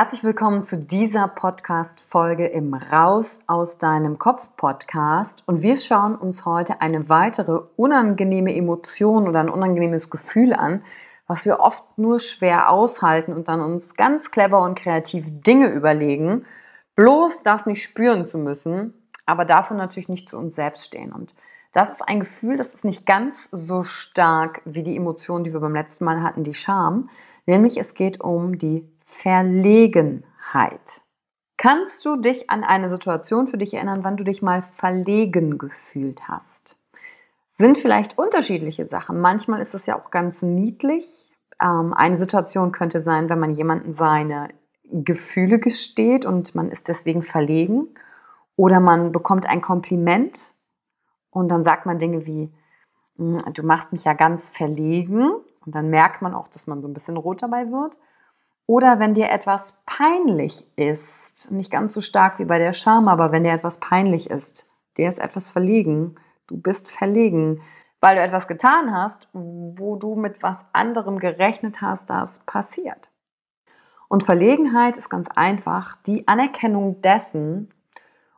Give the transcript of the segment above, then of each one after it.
Herzlich willkommen zu dieser Podcast-Folge im Raus aus deinem Kopf-Podcast. Und wir schauen uns heute eine weitere unangenehme Emotion oder ein unangenehmes Gefühl an, was wir oft nur schwer aushalten und dann uns ganz clever und kreativ Dinge überlegen, bloß das nicht spüren zu müssen, aber dafür natürlich nicht zu uns selbst stehen. Und das ist ein Gefühl, das ist nicht ganz so stark wie die Emotion, die wir beim letzten Mal hatten, die Scham. Nämlich es geht um die Verlegenheit. Kannst du dich an eine Situation für dich erinnern, wann du dich mal verlegen gefühlt hast? Sind vielleicht unterschiedliche Sachen. Manchmal ist es ja auch ganz niedlich. Ähm, eine Situation könnte sein, wenn man jemanden seine Gefühle gesteht und man ist deswegen verlegen. Oder man bekommt ein Kompliment und dann sagt man Dinge wie, hm, du machst mich ja ganz verlegen. Und dann merkt man auch, dass man so ein bisschen rot dabei wird. Oder wenn dir etwas peinlich ist, nicht ganz so stark wie bei der Scham, aber wenn dir etwas peinlich ist, dir ist etwas verlegen, du bist verlegen, weil du etwas getan hast, wo du mit was anderem gerechnet hast, das passiert. Und Verlegenheit ist ganz einfach die Anerkennung dessen,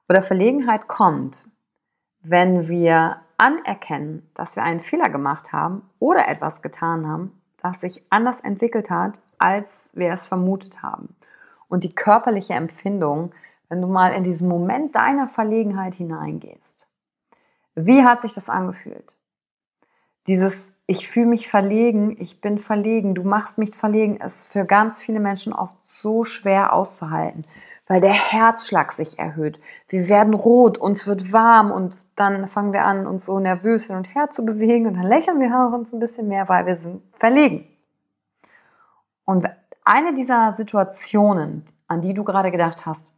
oder Verlegenheit kommt, wenn wir anerkennen, dass wir einen Fehler gemacht haben oder etwas getan haben, das sich anders entwickelt hat, als wir es vermutet haben. Und die körperliche Empfindung, wenn du mal in diesen Moment deiner Verlegenheit hineingehst. Wie hat sich das angefühlt? Dieses ich fühle mich verlegen, ich bin verlegen, du machst mich verlegen, ist für ganz viele Menschen oft so schwer auszuhalten, weil der Herzschlag sich erhöht. Wir werden rot, uns wird warm und dann fangen wir an, uns so nervös hin und her zu bewegen und dann lächeln wir uns ein bisschen mehr, weil wir sind verlegen. Und eine dieser Situationen, an die du gerade gedacht hast,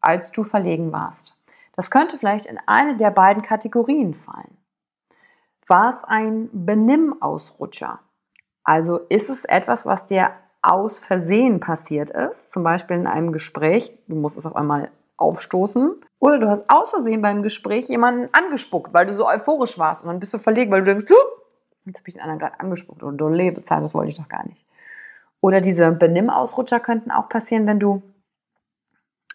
als du verlegen warst, das könnte vielleicht in eine der beiden Kategorien fallen. War es ein Benimmausrutscher? Also ist es etwas, was dir aus Versehen passiert ist, zum Beispiel in einem Gespräch, du musst es auf einmal aufstoßen, oder du hast aus Versehen beim Gespräch jemanden angespuckt, weil du so euphorisch warst und dann bist du verlegen, weil du denkst, jetzt habe ich den anderen gerade angespuckt oder du Lebezeit, das wollte ich doch gar nicht. Oder diese Benimmausrutscher könnten auch passieren, wenn du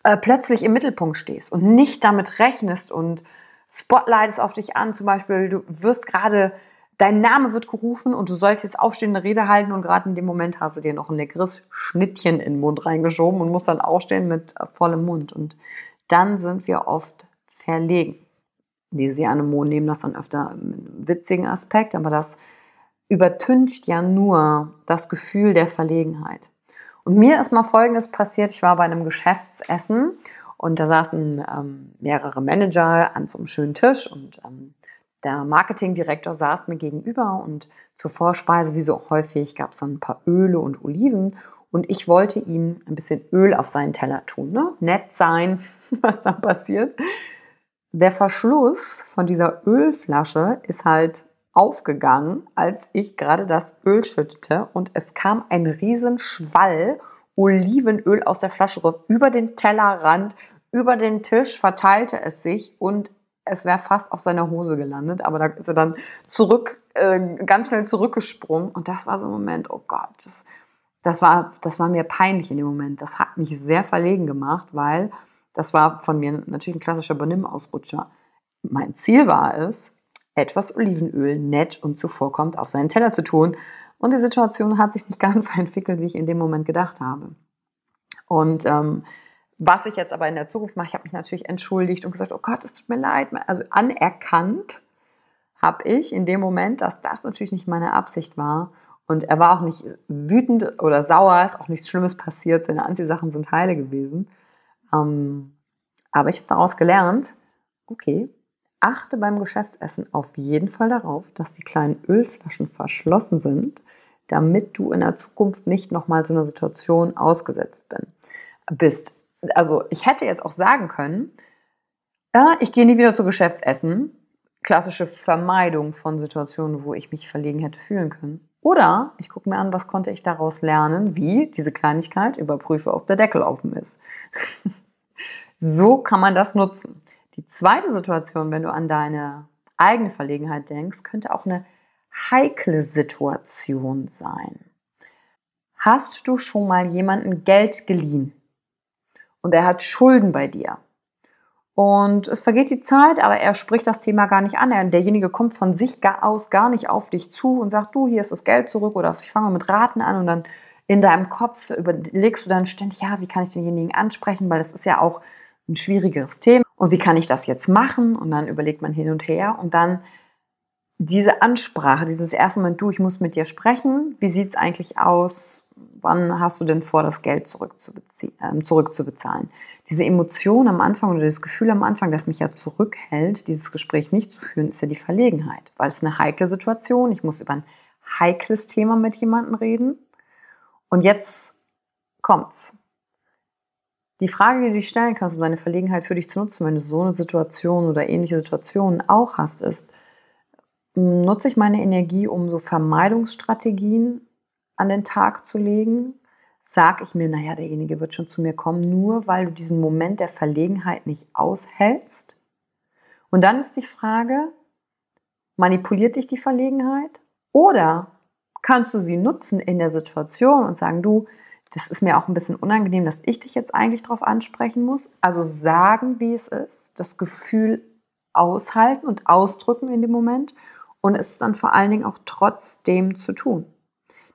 äh, plötzlich im Mittelpunkt stehst und nicht damit rechnest und Spotlight ist auf dich an. Zum Beispiel, du wirst gerade dein Name wird gerufen und du sollst jetzt aufstehende Rede halten und gerade in dem Moment hast du dir noch ein leckeres Schnittchen in den Mund reingeschoben und musst dann aufstehen mit äh, vollem Mund. Und dann sind wir oft verlegen. Diese Anemonen nehmen das dann öfter mit einem witzigen Aspekt, aber das übertüncht ja nur das Gefühl der Verlegenheit. Und mir ist mal Folgendes passiert. Ich war bei einem Geschäftsessen und da saßen ähm, mehrere Manager an so einem schönen Tisch und ähm, der Marketingdirektor saß mir gegenüber und zur Vorspeise, wie so häufig, gab es dann ein paar Öle und Oliven und ich wollte ihm ein bisschen Öl auf seinen Teller tun. Ne? Nett sein, was dann passiert. Der Verschluss von dieser Ölflasche ist halt aufgegangen, als ich gerade das Öl schüttete und es kam ein riesen Schwall Olivenöl aus der Flasche über den Tellerrand, über den Tisch, verteilte es sich und es wäre fast auf seiner Hose gelandet, aber da ist er dann zurück, äh, ganz schnell zurückgesprungen und das war so ein Moment, oh Gott, das, das, war, das war mir peinlich in dem Moment. Das hat mich sehr verlegen gemacht, weil das war von mir natürlich ein klassischer Benimm-Ausrutscher. Mein Ziel war es, etwas Olivenöl nett und zuvorkommt auf seinen Teller zu tun. Und die Situation hat sich nicht ganz so entwickelt, wie ich in dem Moment gedacht habe. Und ähm, was ich jetzt aber in der Zukunft mache, ich habe mich natürlich entschuldigt und gesagt, oh Gott, es tut mir leid. Also anerkannt habe ich in dem Moment, dass das natürlich nicht meine Absicht war. Und er war auch nicht wütend oder sauer, ist auch nichts Schlimmes passiert, seine Anziehsachen sind heile gewesen. Ähm, aber ich habe daraus gelernt, okay, achte beim Geschäftsessen auf jeden Fall darauf, dass die kleinen Ölflaschen verschlossen sind, damit du in der Zukunft nicht nochmal so einer Situation ausgesetzt bist. Also ich hätte jetzt auch sagen können, ja, ich gehe nie wieder zu Geschäftsessen. Klassische Vermeidung von Situationen, wo ich mich verlegen hätte fühlen können. Oder ich gucke mir an, was konnte ich daraus lernen, wie diese Kleinigkeit überprüfe, ob der Deckel offen ist. so kann man das nutzen. Die zweite Situation, wenn du an deine eigene Verlegenheit denkst, könnte auch eine heikle Situation sein. Hast du schon mal jemanden Geld geliehen und er hat Schulden bei dir? Und es vergeht die Zeit, aber er spricht das Thema gar nicht an. derjenige kommt von sich aus gar nicht auf dich zu und sagt, du, hier ist das Geld zurück oder ich fange mit Raten an und dann in deinem Kopf überlegst du dann ständig, ja, wie kann ich denjenigen ansprechen, weil es ist ja auch ein schwieriges Thema und wie kann ich das jetzt machen? Und dann überlegt man hin und her und dann diese Ansprache, dieses erste Mal, du, ich muss mit dir sprechen, wie sieht es eigentlich aus? Wann hast du denn vor, das Geld äh, zurückzubezahlen? Diese Emotion am Anfang oder das Gefühl am Anfang, das mich ja zurückhält, dieses Gespräch nicht zu führen, ist ja die Verlegenheit, weil es eine heikle Situation. Ich muss über ein heikles Thema mit jemandem reden. Und jetzt kommt's. Die Frage, die du dich stellen kannst, um deine Verlegenheit für dich zu nutzen, wenn du so eine Situation oder ähnliche Situationen auch hast, ist, hm, nutze ich meine Energie, um so Vermeidungsstrategien an den Tag zu legen? Sag ich mir, naja, derjenige wird schon zu mir kommen, nur weil du diesen Moment der Verlegenheit nicht aushältst? Und dann ist die Frage, manipuliert dich die Verlegenheit? Oder kannst du sie nutzen in der Situation und sagen, du, das ist mir auch ein bisschen unangenehm, dass ich dich jetzt eigentlich darauf ansprechen muss. Also sagen, wie es ist, das Gefühl aushalten und ausdrücken in dem Moment und es dann vor allen Dingen auch trotzdem zu tun.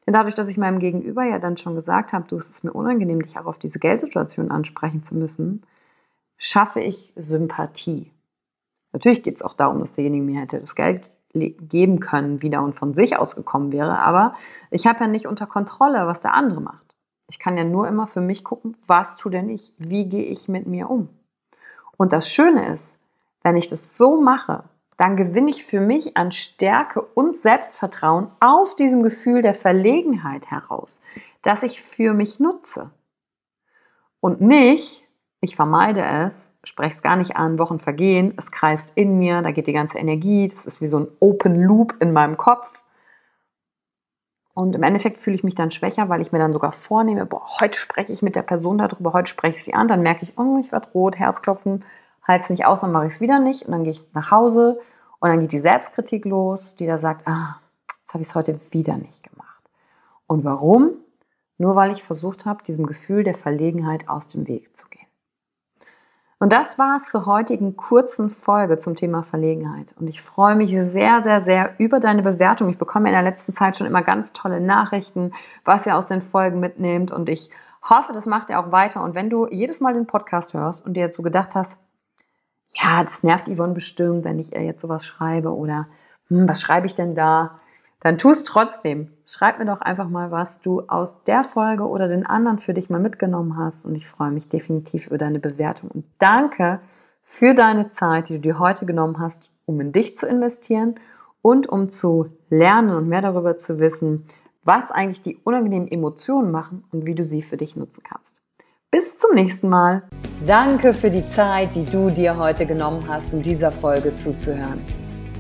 Denn dadurch, dass ich meinem Gegenüber ja dann schon gesagt habe, du, es ist mir unangenehm, dich auch auf diese Geldsituation ansprechen zu müssen, schaffe ich Sympathie. Natürlich geht es auch darum, dass derjenige mir hätte das Geld geben können wieder und von sich aus gekommen wäre, aber ich habe ja nicht unter Kontrolle, was der andere macht. Ich kann ja nur immer für mich gucken, was tue denn ich? Wie gehe ich mit mir um? Und das Schöne ist, wenn ich das so mache, dann gewinne ich für mich an Stärke und Selbstvertrauen aus diesem Gefühl der Verlegenheit heraus, das ich für mich nutze. Und nicht, ich vermeide es, spreche es gar nicht an, Wochen vergehen, es kreist in mir, da geht die ganze Energie, das ist wie so ein Open Loop in meinem Kopf und im Endeffekt fühle ich mich dann schwächer, weil ich mir dann sogar vornehme, boah, heute spreche ich mit der Person darüber, heute spreche ich sie an, dann merke ich, oh, ich werde rot, Herzklopfen, halte es nicht aus, dann mache ich es wieder nicht und dann gehe ich nach Hause und dann geht die Selbstkritik los, die da sagt, ah, jetzt habe ich es heute wieder nicht gemacht. Und warum? Nur weil ich versucht habe, diesem Gefühl der Verlegenheit aus dem Weg zu gehen. Und das war es zur heutigen kurzen Folge zum Thema Verlegenheit. Und ich freue mich sehr, sehr, sehr über deine Bewertung. Ich bekomme in der letzten Zeit schon immer ganz tolle Nachrichten, was ihr aus den Folgen mitnehmt. Und ich hoffe, das macht ihr auch weiter. Und wenn du jedes Mal den Podcast hörst und dir jetzt so gedacht hast, ja, das nervt Yvonne bestimmt, wenn ich ihr jetzt sowas schreibe oder hm, was schreibe ich denn da? Dann tu es trotzdem. Schreib mir doch einfach mal, was du aus der Folge oder den anderen für dich mal mitgenommen hast. Und ich freue mich definitiv über deine Bewertung. Und danke für deine Zeit, die du dir heute genommen hast, um in dich zu investieren und um zu lernen und mehr darüber zu wissen, was eigentlich die unangenehmen Emotionen machen und wie du sie für dich nutzen kannst. Bis zum nächsten Mal. Danke für die Zeit, die du dir heute genommen hast, um dieser Folge zuzuhören.